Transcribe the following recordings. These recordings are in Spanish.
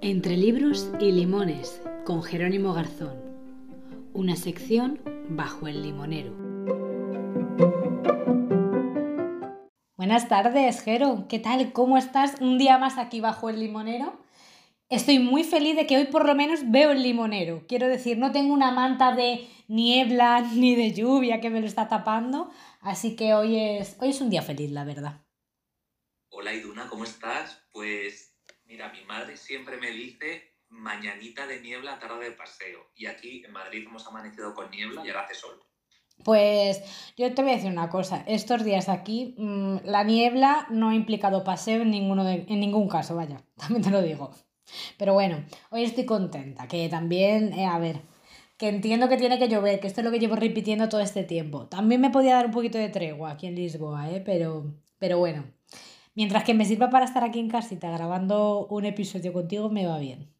Entre libros y limones, con Jerónimo Garzón. Una sección bajo el limonero. Buenas tardes, Jero. ¿Qué tal? ¿Cómo estás? Un día más aquí bajo el limonero. Estoy muy feliz de que hoy por lo menos veo el limonero. Quiero decir, no tengo una manta de niebla ni de lluvia que me lo está tapando. Así que hoy es, hoy es un día feliz, la verdad. Hola Iduna, ¿cómo estás? Pues Mira, mi madre siempre me dice mañanita de niebla, tarde de paseo. Y aquí en Madrid hemos amanecido con niebla y ahora hace sol. Pues yo te voy a decir una cosa, estos días aquí mm, la niebla no ha implicado paseo en, ningún caso, vaya, también te lo digo. Pero bueno, hoy estoy contenta, que también, eh, a ver, que entiendo que tiene que llover, que esto es lo que llevo repitiendo todo este tiempo. También me podía dar un poquito de tregua aquí en Lisboa, ¿eh? pero, pero bueno, Mientras que me sirva para estar aquí en casita grabando un episodio contigo, me va bien.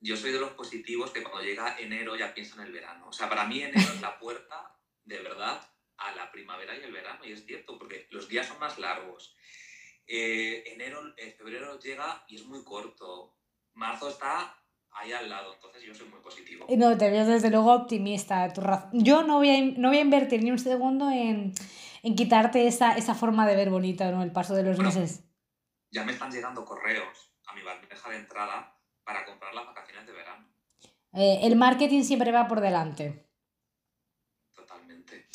Yo soy de los positivos que cuando llega enero ya pienso en el verano. O sea, para mí enero es la puerta, de verdad, a la primavera y el verano. Y es cierto, porque los días son más largos. Eh, enero, eh, febrero llega y es muy corto. Marzo está ahí al lado, entonces yo soy muy positivo. No, te veo desde luego optimista. Yo no voy, a, no voy a invertir ni un segundo en en quitarte esa, esa forma de ver bonita, ¿no? El paso de los meses. Ya me están llegando correos a mi bandeja de entrada para comprar las vacaciones de verano. Eh, el marketing siempre va por delante. Totalmente.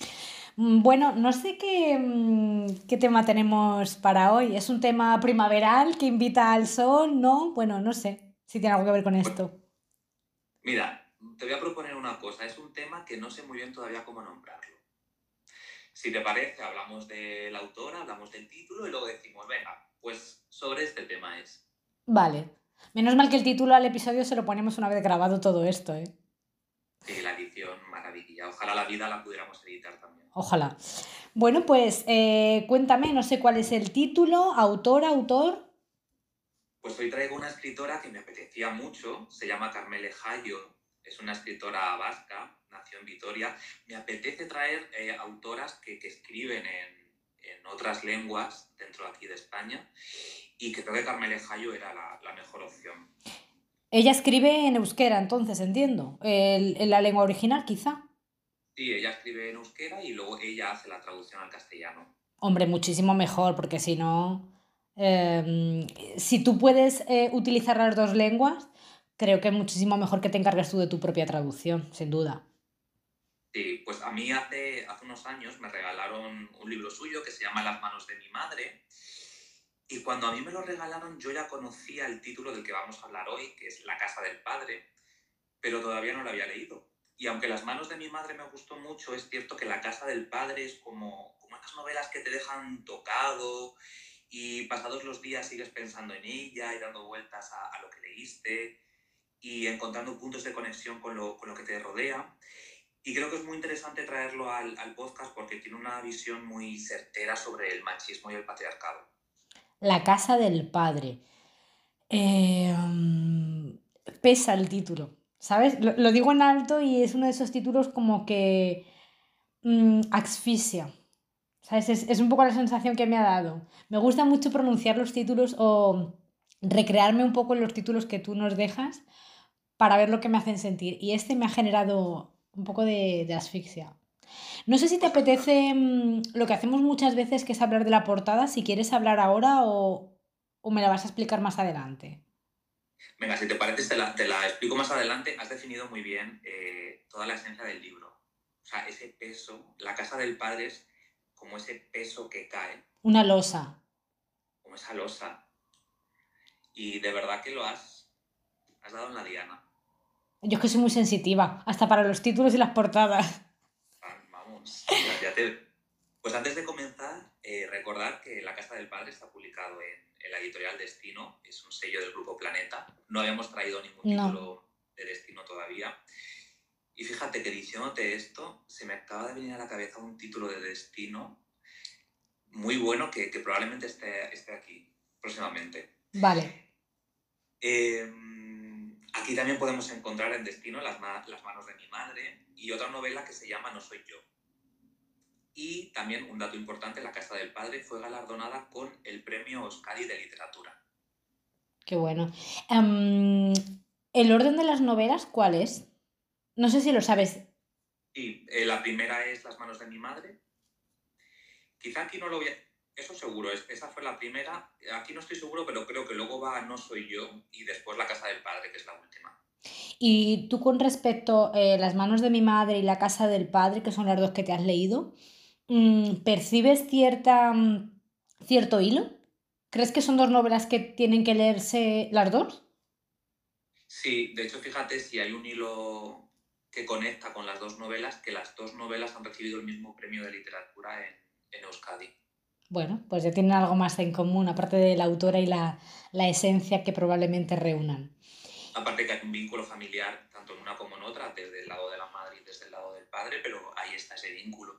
Mm, bueno, no sé qué, mm, qué tema tenemos para hoy. ¿Es un tema primaveral que invita al sol? ¿No? Bueno, no sé si tiene algo que ver con esto. Mira, te voy a proponer una cosa. Es un tema que no sé muy bien todavía cómo nombrarlo. Si te parece, hablamos de la autora, hablamos del título y luego decimos, venga, pues sobre este tema es. Vale. Menos mal que el título al episodio se lo ponemos una vez grabado todo esto, ¿eh? Sí, la edición, maravilla. Ojalá la vida la pudiéramos editar también. Ojalá. Bueno, pues eh, cuéntame, no sé cuál es el título, autor, autor. Pues hoy traigo una escritora que me apetecía mucho, se llama Carmele Jayo, es una escritora vasca, nació en Vitoria. Me apetece traer eh, autoras que, escriben en, otras lenguas dentro de aquí de España y que creo que Carmele Jayo era la, mejor opción. Ella escribe en euskera, entonces, entiendo. en la lengua original, quizá. Sí, ella escribe en euskera y luego ella hace la traducción al castellano. Hombre, muchísimo mejor, porque si no. Em, si tú puedes eh, utilizar las dos lenguas, creo que es muchísimo mejor que te encargues tú de tu propia traducción, sin duda. Sí, pues a mí hace, hace unos años me regalaron un libro suyo que se llama Las manos de mi madre. Y cuando a mí me lo regalaron, yo ya conocía el título del que vamos a hablar hoy, que es La casa del padre, pero todavía no lo había leído. Y aunque Las manos de mi madre me gustó mucho, es cierto que La casa del padre es como, como esas novelas que te dejan tocado y pasados los días sigues pensando en ella y dando vueltas a, a lo que leíste y encontrando puntos de conexión con lo, con lo que te rodea. Y creo que es muy interesante traerlo al, al, podcast porque tiene una visión muy certera sobre el machismo y el patriarcado. La casa del padre. Eh, pesa el título, ¿sabes? Lo, lo, digo en alto y es uno de esos títulos como que um, asfixia. ¿Sabes? Es, es un poco la sensación que me ha dado. Me gusta mucho pronunciar los títulos o recrearme un poco en los títulos que tú nos dejas para ver lo que me hacen sentir. Y este me ha generado un poco de, asfixia. No sé si te apetece mm, lo que hacemos muchas veces, que es hablar de la portada, si quieres hablar ahora o, me la vas a explicar más adelante. Venga, si te parece, te la, te la explico más adelante. Has definido muy bien eh, toda la esencia del libro. O sea, ese peso, la casa del padre es como ese peso que cae. Una losa. Como esa losa. Y de verdad que lo has, has dado en la diana. Yo es que soy muy sensitiva, hasta para los títulos y las portadas. Vamos, ya te... Pues antes de comenzar, eh, recordar que La Casa del Padre está publicado en, la editorial Destino, es un sello del grupo Planeta. No habíamos traído ningún título de Destino todavía. Y fíjate que diciéndote esto, se me acaba de venir a la cabeza un título de Destino muy bueno que, que probablemente esté, esté aquí próximamente. Vale. Eh, Aquí también podemos encontrar en Destino las, las manos de mi madre y otra novela que se llama No soy yo. Y también un dato importante, La Casa del Padre fue galardonada con el premio Oscari de Literatura. Qué bueno. Em, ¿El orden de las novelas cuál es? No sé si lo sabes. Sí, eh, la primera es Las manos de mi madre. Quizá aquí no lo voy a... Eso seguro, esa fue la primera. Aquí no estoy seguro, pero creo que luego va No soy yo y después La casa del padre, que es la última. Y tú con respecto a eh, Las manos de mi madre y La casa del padre, que son las dos que te has leído, mm, ¿percibes cierta, mm, cierto hilo? ¿Crees que son dos novelas que tienen que leerse las dos? Sí, de hecho, fíjate si hay un hilo que conecta con las dos novelas, que las dos novelas han recibido el mismo premio de literatura en, en Euskadi. Bueno, pues ya tienen algo más en común, aparte de la autora y la, esencia que probablemente reúnan. Aparte que hay un vínculo familiar, tanto en una como en otra, desde el lado de la madre y desde el lado del padre, pero ahí está ese vínculo.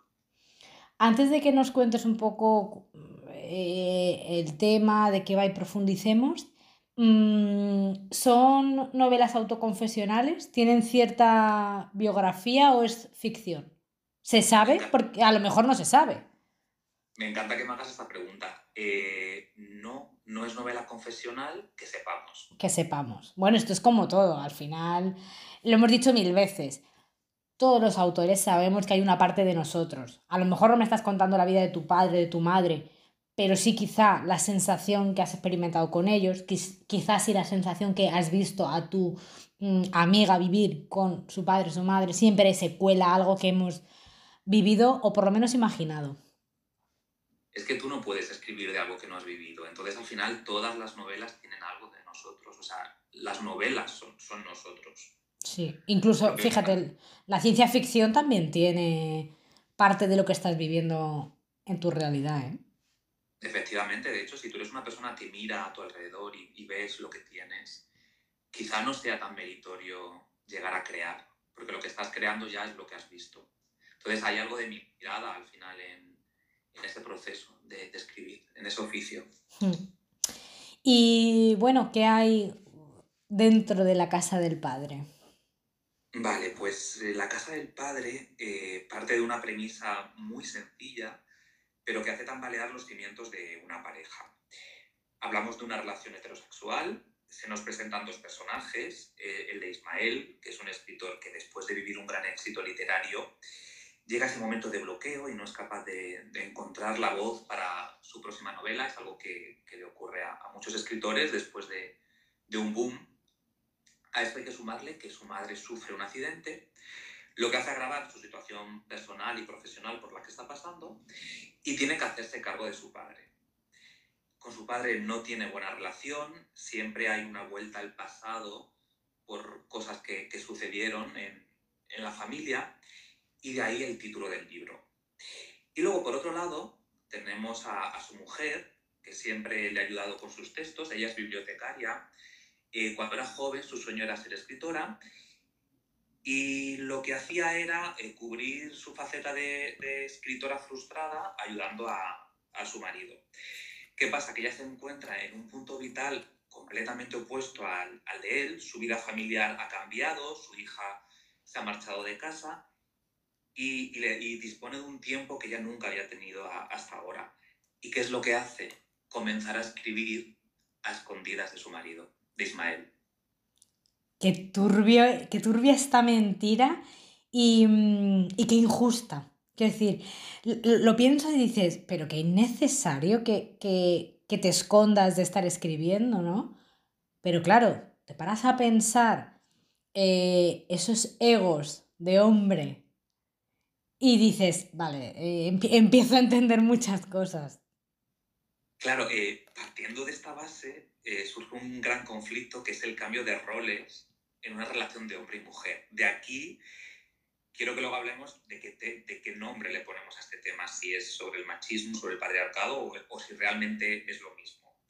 Antes de que nos cuentes un poco eh, el tema, de qué va y profundicemos, mm, ¿son novelas autoconfesionales? ¿Tienen cierta biografía o es ficción? ¿Se sabe? Porque a lo mejor no se sabe. Me encanta que me hagas esta pregunta. Eh, no, no es novela confesional que sepamos. Que sepamos. Bueno, esto es como todo. Al final, lo hemos dicho mil veces. Todos los autores sabemos que hay una parte de nosotros. A lo mejor no me estás contando la vida de tu padre, de tu madre, pero sí quizá la sensación que has experimentado con ellos, quizás sí la sensación que has visto a tu mm, amiga vivir con su padre, su madre, siempre se cuela algo que hemos vivido o por lo menos imaginado es que tú no puedes escribir de algo que no has vivido. Entonces, al final, todas las novelas tienen algo de nosotros. O sea, las novelas son, son nosotros. Sí, incluso, fíjate, la ciencia ficción también tiene parte de lo que estás viviendo en tu realidad, ¿eh? Efectivamente, de hecho, si tú eres una persona que mira a tu alrededor y, y ves lo que tienes, quizá no sea tan meritorio llegar a crear, porque lo que estás creando ya es lo que has visto. Entonces hay algo de mi mirada al final en, en este proceso de, escribir, en ese oficio. Hmm. Y bueno, ¿qué hay dentro de la casa del padre? Vale, pues eh, la casa del padre eh, parte de una premisa muy sencilla, pero que hace tambalear los cimientos de una pareja. Hablamos de una relación heterosexual, se nos presentan dos personajes, eh, el de Ismael, que es un escritor que después de vivir un gran éxito literario, llega ese momento de bloqueo y no es capaz de, encontrar la voz para su próxima novela. Es algo que, le ocurre a, muchos escritores después de, un boom. A esto hay que sumarle que su madre sufre un accidente, lo que hace agravar su situación personal y profesional por la que está pasando y tiene que hacerse cargo de su padre. Con su padre no tiene buena relación, siempre hay una vuelta al pasado por cosas que, sucedieron en, en la familia y de ahí el título del libro. Y luego, por otro lado, tenemos a, su mujer, que siempre le ha ayudado con sus textos, ella es bibliotecaria. Eh, cuando era joven, su sueño era ser escritora y lo que hacía era eh, cubrir su faceta de, escritora frustrada ayudando a, a, su marido. ¿Qué pasa? Que ella se encuentra en un punto vital completamente opuesto al, al de él, su vida familiar ha cambiado, su hija se ha marchado de casa y, dispone de un tiempo que ya nunca había tenido hasta ahora. ¿Y qué es lo que hace? Comenzar a escribir a escondidas de su marido, de Ismael. Qué, turbio, qué turbia esta mentira y, qué injusta. Quiero decir, lo, piensas y dices, pero qué innecesario que, que, que te escondas de estar escribiendo, ¿no? Pero claro, te paras a pensar eh, esos egos de hombre y dices, vale, eh, empiezo a entender muchas cosas. Claro, eh, partiendo de esta base eh, surge un gran conflicto que es el cambio de roles en una relación de hombre y mujer. De aquí quiero que luego hablemos de qué, de qué nombre le ponemos a este tema, si es sobre el machismo, sobre el patriarcado o, o si realmente es lo mismo.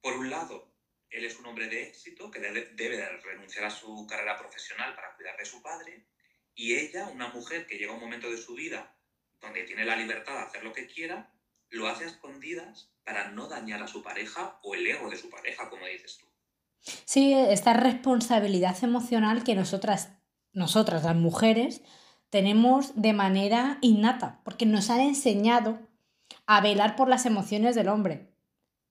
Por un lado, él es un hombre de éxito que debe renunciar a su carrera profesional para cuidar de su padre y ella, una mujer que llega a un momento de su vida donde tiene la libertad de hacer lo que quiera, lo hace a escondidas para no dañar a su pareja o el ego de su pareja, como dices tú. Sí, esta responsabilidad emocional que nosotras, nosotras las mujeres, tenemos de manera innata, porque nos han enseñado a velar por las emociones del hombre,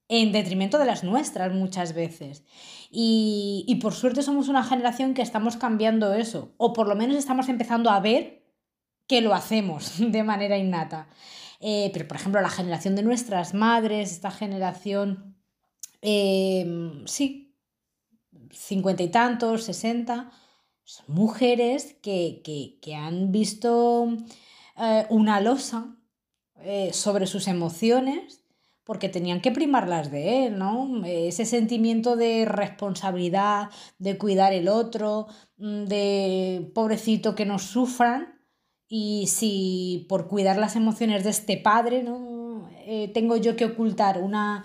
en detrimento de las nuestras muchas veces. Y, y, por suerte somos una generación que estamos cambiando eso, o por lo menos estamos empezando a ver que lo hacemos de manera innata. Eh, pero, por ejemplo, la generación de nuestras madres, esta generación, eh, sí, cincuenta y tantos, sesenta, son mujeres que, que, que han visto eh, una losa eh, sobre sus emociones porque tenían que primarlas de él, ¿no? Ese sentimiento de responsabilidad, de cuidar el otro, mm, de pobrecito que nos sufran, y si por cuidar las emociones de este padre, ¿no? Eh, tengo yo que ocultar una,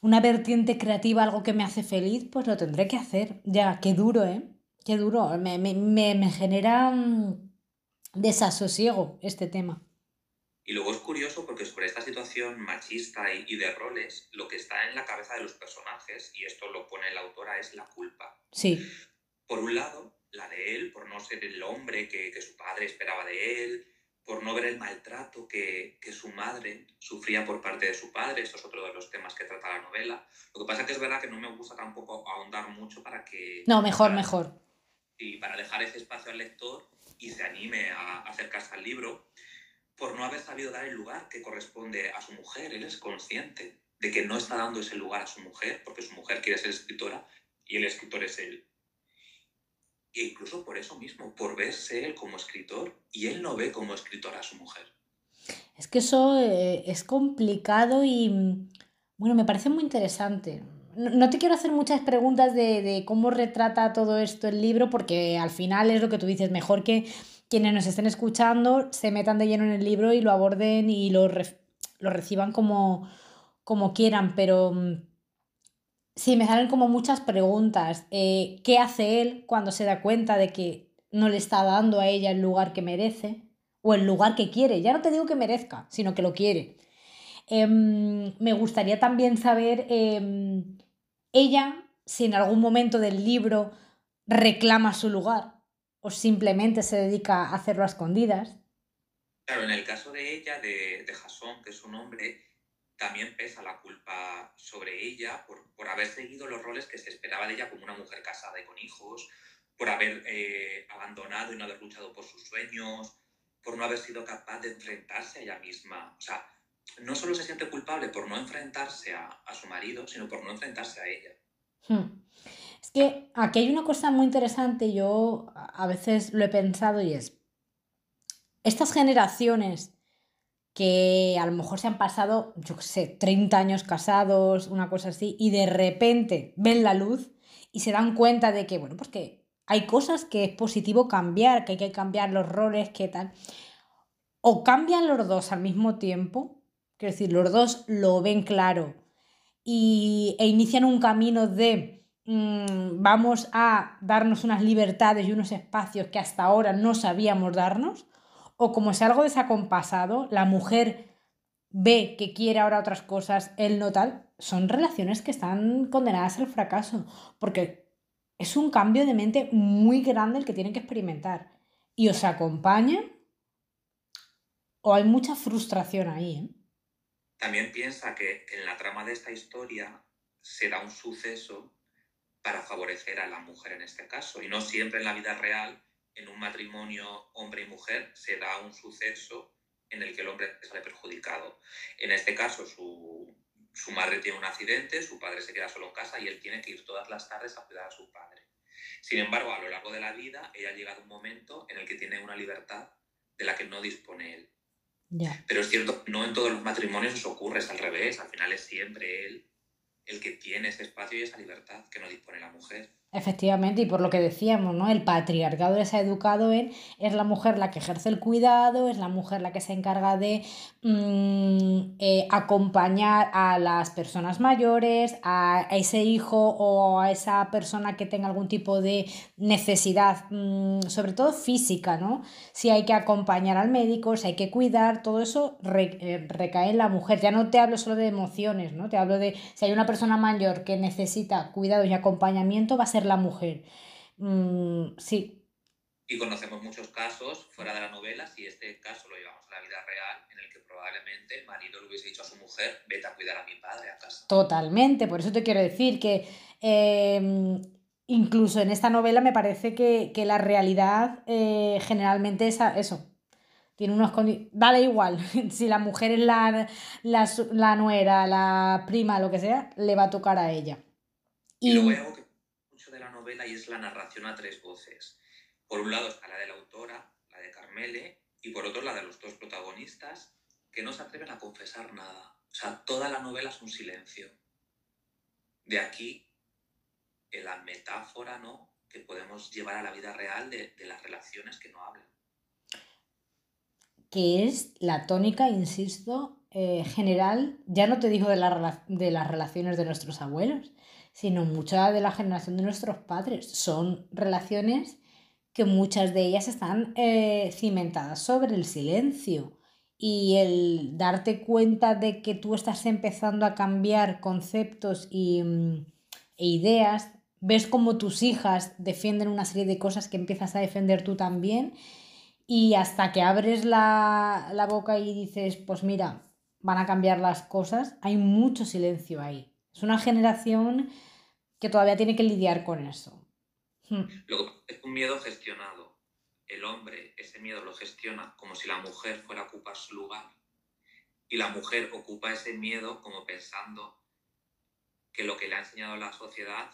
una vertiente creativa, algo que me hace feliz, pues lo tendré que hacer. Ya, qué duro, ¿eh? Qué duro. Me, me, me genera un desasosiego este tema. Y luego porque sobre esta situación machista y, y, de roles, lo que está en la cabeza de los personajes, y esto lo pone la autora, es la culpa. Sí. Por un lado, la de él, por no ser el hombre que, que su padre esperaba de él, por no ver el maltrato que, que, su madre sufría por parte de su padre. Esto es otro de los temas que trata la novela. Lo que pasa es que es verdad que no me gusta tampoco ahondar mucho para que... No, mejor, para, mejor. Y para dejar ese espacio al lector y se anime a acercarse al libro por no haber sabido dar el lugar que corresponde a su mujer. Él es consciente de que no está dando ese lugar a su mujer porque su mujer quiere ser escritora y el escritor es él. E incluso por eso mismo, por verse él como escritor y él no ve como escritora a su mujer. Es que eso eh, es complicado y, bueno, me parece muy interesante. No, no te quiero hacer muchas preguntas de, de, cómo retrata todo esto el libro, porque al final es lo que tú dices, mejor que quienes nos estén escuchando se metan de lleno en el libro y lo aborden y lo, lo reciban como, como quieran, pero mm, Sí, me salen como muchas preguntas. Eh, ¿Qué hace él cuando se da cuenta de que no le está dando a ella el lugar que merece o el lugar que quiere? Ya no te digo que merezca, sino que lo quiere. Eh, me gustaría también saber eh, ella si en algún momento del libro reclama su lugar o simplemente se dedica a hacerlo a escondidas. Claro, en el caso de ella, de, de Jason, que es un hombre, también pesa la culpa sobre ella por, por, haber seguido los roles que se esperaba de ella como una mujer casada y con hijos, por haber eh, abandonado y no haber luchado por sus sueños, por no haber sido capaz de enfrentarse a ella misma. O sea, no solo se siente culpable por no enfrentarse a, a su marido, sino por no enfrentarse a ella. Hmm. Es que aquí hay una cosa muy interesante, yo a veces lo he pensado y es, estas generaciones que a lo mejor se han pasado, yo qué sé, 30 años casados, una cosa así, y de repente ven la luz y se dan cuenta de que, bueno, pues que hay cosas que es positivo cambiar, que hay que cambiar los roles, que tal. O cambian los dos al mismo tiempo, quiero decir, los dos lo ven claro y, e inician un camino de mmm, vamos a darnos unas libertades y unos espacios que hasta ahora no sabíamos darnos o como si algo desacompasado, la mujer ve que quiere ahora otras cosas, él no tal, son relaciones que están condenadas al fracaso, porque es un cambio de mente muy grande el que tienen que experimentar. Y os acompaña o hay mucha frustración ahí. ¿eh? También piensa que en la trama de esta historia se da un suceso para favorecer a la mujer en este caso, y no siempre en la vida real en un matrimonio hombre y mujer se da un suceso en el que el hombre sale perjudicado. En este caso, su, su madre tiene un accidente, su padre se queda solo en casa y él tiene que ir todas las tardes a cuidar a su padre. Sin embargo, a lo largo de la vida, ella ha llegado un momento en el que tiene una libertad de la que no dispone él. Yeah. Pero es cierto, no en todos los matrimonios eso ocurre, es al revés, al final es siempre él el que tiene ese espacio y esa libertad que no dispone la mujer. Efectivamente, y por lo que decíamos, ¿no? El patriarcado les ha educado en es la mujer la que ejerce el cuidado, es la mujer la que se encarga de mmm, eh, acompañar a las personas mayores, a, ese hijo o a esa persona que tenga algún tipo de necesidad, mmm, sobre todo física, ¿no? Si hay que acompañar al médico, si hay que cuidar, todo eso eh, recae en la mujer. Ya no te hablo solo de emociones, ¿no? Te hablo de si hay una persona mayor que necesita cuidados y acompañamiento, va a ser la mujer. Mm, sí. Y conocemos muchos casos fuera de la novela, si este caso lo llevamos a la vida real, en el que probablemente el marido le hubiese dicho a su mujer, vete a cuidar a mi padre a casa. Totalmente, por eso te quiero decir que em, incluso en esta novela me parece que, la realidad eh, generalmente es eso. Tiene unos Dale igual, si la mujer es la, la, nuera, la prima, lo que sea, le va a tocar a ella. Y, y luego hay algo que la novela y es la narración a tres voces por un lado está la de la autora, la de Carmele, y por otro la de los dos protagonistas, que no se atreven a confesar nada. O sea, toda la novela es un silencio. De aquí la metáfora ¿no? que podemos llevar a la vida real de, las relaciones que no hablan. Que es la tónica, insisto, eh, general, ya no te digo de, de las relaciones de nuestros abuelos, sino mucha de la generación de nuestros padres. Son relaciones que muchas de ellas están eh, cimentadas sobre el silencio y el darte cuenta de que tú estás empezando a cambiar conceptos y, mm, e ideas, ves como tus hijas defienden una serie de cosas que empiezas a defender tú también y hasta que abres la, la boca y dices, pues mira, van a cambiar las cosas, hay mucho silencio ahí. Es una generación que todavía tiene que lidiar con eso. Hmm. Luego, es un miedo gestionado. El hombre ese miedo lo gestiona como si la mujer fuera a ocupar su lugar. Y la mujer ocupa ese miedo como pensando que lo que le ha enseñado la sociedad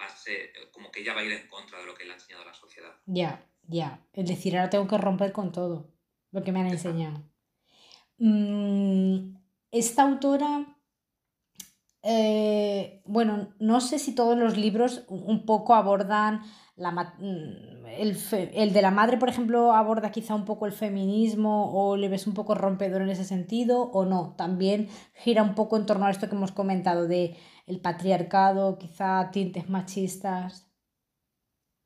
va a ser, como que ella va a ir en contra de lo que le ha enseñado la sociedad. Ya, ya. Es decir, ahora tengo que romper con todo lo que me han enseñado. Mm, esta autora eh, bueno, no sé si todos los libros un poco abordan la, mm, el, de la madre, por ejemplo, aborda quizá un poco el feminismo o le ves un poco rompedor en ese sentido o no. También gira un poco en torno a esto que hemos comentado de el patriarcado, quizá tintes machistas.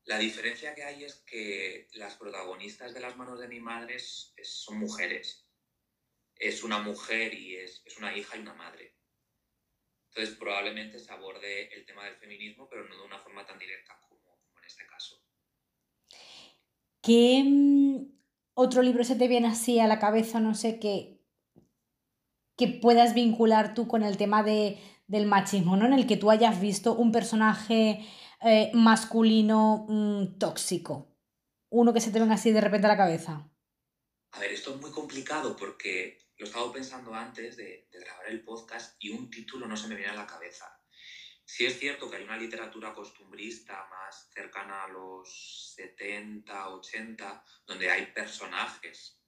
La diferencia que hay es que las protagonistas de las manos de mi madre son mujeres. Es una mujer y es una hija y una madre entonces, probablemente se aborde el tema del feminismo, pero no de una forma tan directa como, en este caso. ¿Qué mm, otro libro se te viene así a la cabeza, no sé, que, que puedas vincular tú con el tema de, del machismo, ¿no? En el que tú hayas visto un personaje eh, masculino mm, tóxico. Uno que se te venga así de repente a la cabeza. A ver, esto es muy complicado porque lo he estado pensando antes de, grabar el podcast y un título no se me viene a la cabeza. Sí es cierto que hay una literatura costumbrista más cercana a los 70, 80, donde hay personajes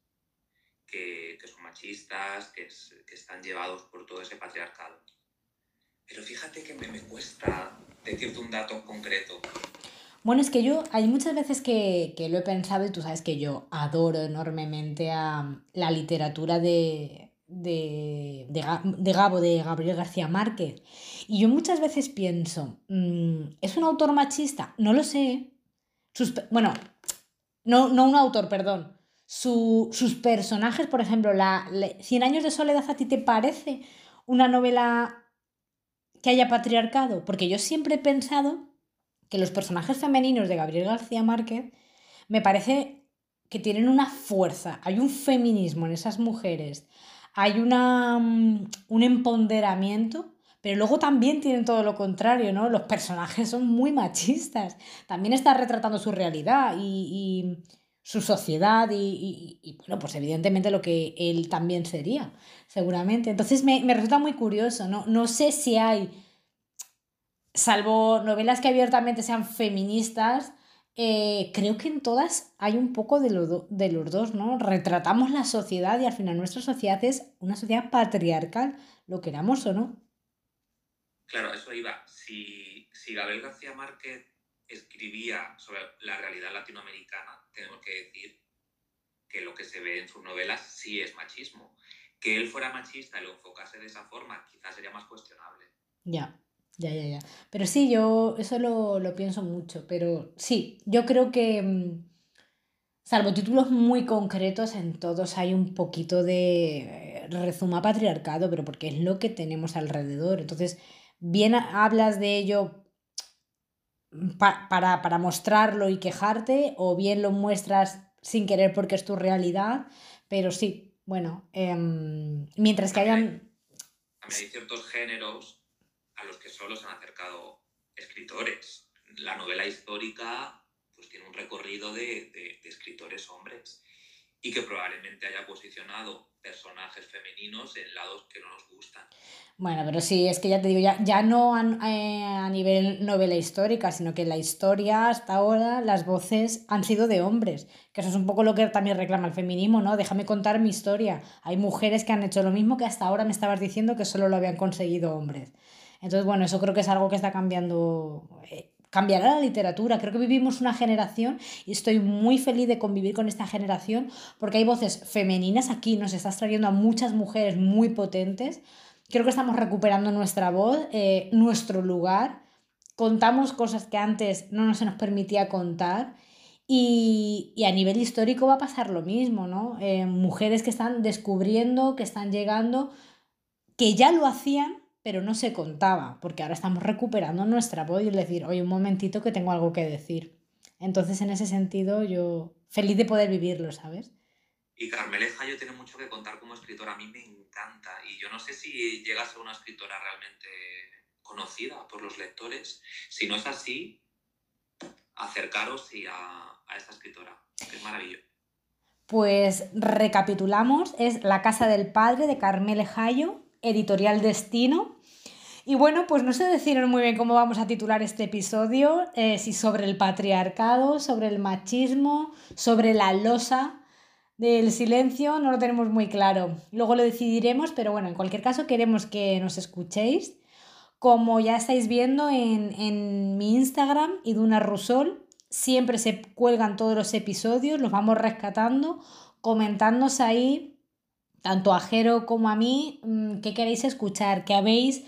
que, son machistas, que, están llevados por todo ese patriarcado. Pero fíjate que me, me cuesta decirte un dato concreto. Bueno, es que yo, hay muchas veces que, lo he pensado y tú sabes que yo adoro enormemente a la literatura de, de, de, Gabo, de Gabriel García Márquez. Y yo muchas veces pienso, mm, ¿es un autor machista? No lo sé. bueno, no, no un autor, perdón. sus personajes, por ejemplo, la, la, Cien años de soledad, ¿a ti te parece una novela que haya patriarcado? Porque yo siempre he pensado que los personajes femeninos de Gabriel García Márquez me parece que tienen una fuerza, hay un feminismo en esas mujeres, hay una, mm, un empoderamiento, pero luego también tienen todo lo contrario, ¿no? Los personajes son muy machistas, también está retratando su realidad y, su sociedad y, bueno, pues evidentemente lo que él también sería, seguramente. Entonces me, me resulta muy curioso, ¿no? No sé si hay salvo novelas que abiertamente sean feministas, eh, creo que en todas hay un poco de, de los dos, ¿no? Retratamos la sociedad y al final nuestra sociedad es una sociedad patriarcal, lo queramos o no. Claro, eso iba. Si, si Gabriel García Márquez escribía sobre la realidad latinoamericana, tenemos que decir que lo que se ve en sus novelas sí es machismo. Que él fuera machista y lo enfocase de esa forma, quizás sería más cuestionable. Ya. Ya, ya, ya. Pero sí, yo eso lo, pienso mucho. Pero sí, yo creo que, mm, salvo títulos muy concretos, en todos hay un poquito de eh, rezuma patriarcado, pero porque es lo que tenemos alrededor. Entonces, bien hablas de ello para, para mostrarlo y quejarte, o bien lo muestras sin querer porque es tu realidad, pero sí, bueno, em, mientras que hayan... Hay ciertos géneros a los que solo se han acercado escritores. La novela histórica pues tiene un recorrido de, escritores hombres y que probablemente haya posicionado personajes femeninos en lados que no nos gustan. Bueno, pero sí, es que ya te digo, ya, ya no a, eh, a, nivel novela histórica, sino que en la historia hasta ahora las voces han sido de hombres, que eso es un poco lo que también reclama el feminismo, ¿no? Déjame contar mi historia. Hay mujeres que han hecho lo mismo que hasta ahora me estabas diciendo que solo lo habían conseguido hombres. Entonces, bueno, eso creo que es algo que está cambiando. Eh, cambiará la literatura. Creo que vivimos una generación y estoy muy feliz de convivir con esta generación porque hay voces femeninas aquí, nos estás trayendo a muchas mujeres muy potentes. Creo que estamos recuperando nuestra voz, eh, nuestro lugar. Contamos cosas que antes no se nos permitía contar. Y, y, a nivel histórico va a pasar lo mismo, ¿no? Eh, mujeres que están descubriendo, que están llegando, que ya lo hacían, pero no se contaba, porque ahora estamos recuperando nuestra voz y decir, oye, un momentito que tengo algo que decir. Entonces, en ese sentido, yo feliz de poder vivirlo, ¿sabes? Y Carmeleja yo tiene mucho que contar como escritora, a mí me encanta, y yo no sé si llega a ser una escritora realmente conocida por los lectores. Si no es así, acercaros y a, a esta escritora, que es maravilloso. Pues recapitulamos, es La Casa del Padre de Carmele Jayo, editorial Destino. Y bueno, pues no sé deciros muy bien cómo vamos a titular este episodio, eh, si sobre el patriarcado, sobre el machismo, sobre la losa del silencio, no lo tenemos muy claro. Luego lo decidiremos, pero bueno, en cualquier caso queremos que nos escuchéis. Como ya estáis viendo en, en mi Instagram, Iduna Rusol, siempre se cuelgan todos los episodios, los vamos rescatando, comentándose ahí tanto a Jero como a mí, mm, qué queréis escuchar, qué habéis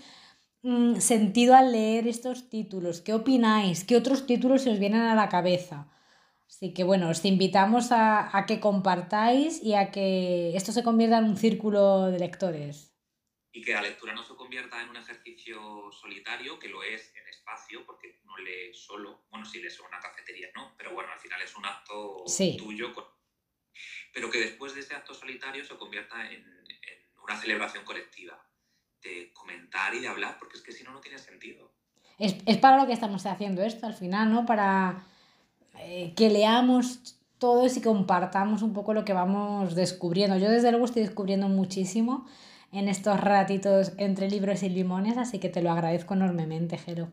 mm, sentido al leer estos títulos, qué opináis, qué otros títulos se os vienen a la cabeza. Así que bueno, os invitamos a, a que compartáis y a que esto se convierta en un círculo de lectores. Y que la lectura no se convierta en un ejercicio solitario, que lo es en espacio, porque no lee solo. Bueno, sí lees en una cafetería, ¿no? Pero bueno, al final es un acto Sí. tuyo con pero que después de ese acto solitario se convierta en, en, una celebración colectiva, de comentar y de hablar, porque es que si no, no tiene sentido. Es, es para lo que estamos haciendo esto al final, ¿no? Para eh, que leamos todos y compartamos un poco lo que vamos descubriendo. Yo desde luego estoy descubriendo muchísimo en estos ratitos entre libros y limones, así que te lo agradezco enormemente, Jero.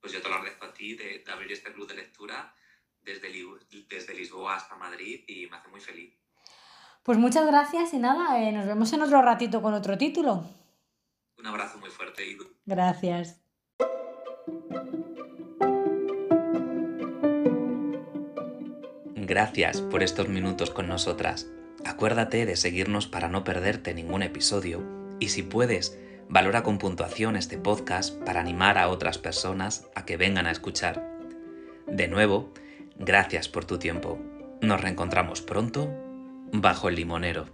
Pues yo te lo agradezco a ti de, de abrir este club de lectura desde, desde Lisboa hasta Madrid y me hace muy feliz. Pues muchas gracias y nada, eh, nos vemos en otro ratito con otro título. Un abrazo muy fuerte, Idu. Gracias. Gracias por estos minutos con nosotras. Acuérdate de seguirnos para no perderte ningún episodio y si puedes, valora con puntuación este podcast para animar a otras personas a que vengan a escuchar. De nuevo, Gracias por tu tiempo. Nos reencontramos pronto bajo el limonero.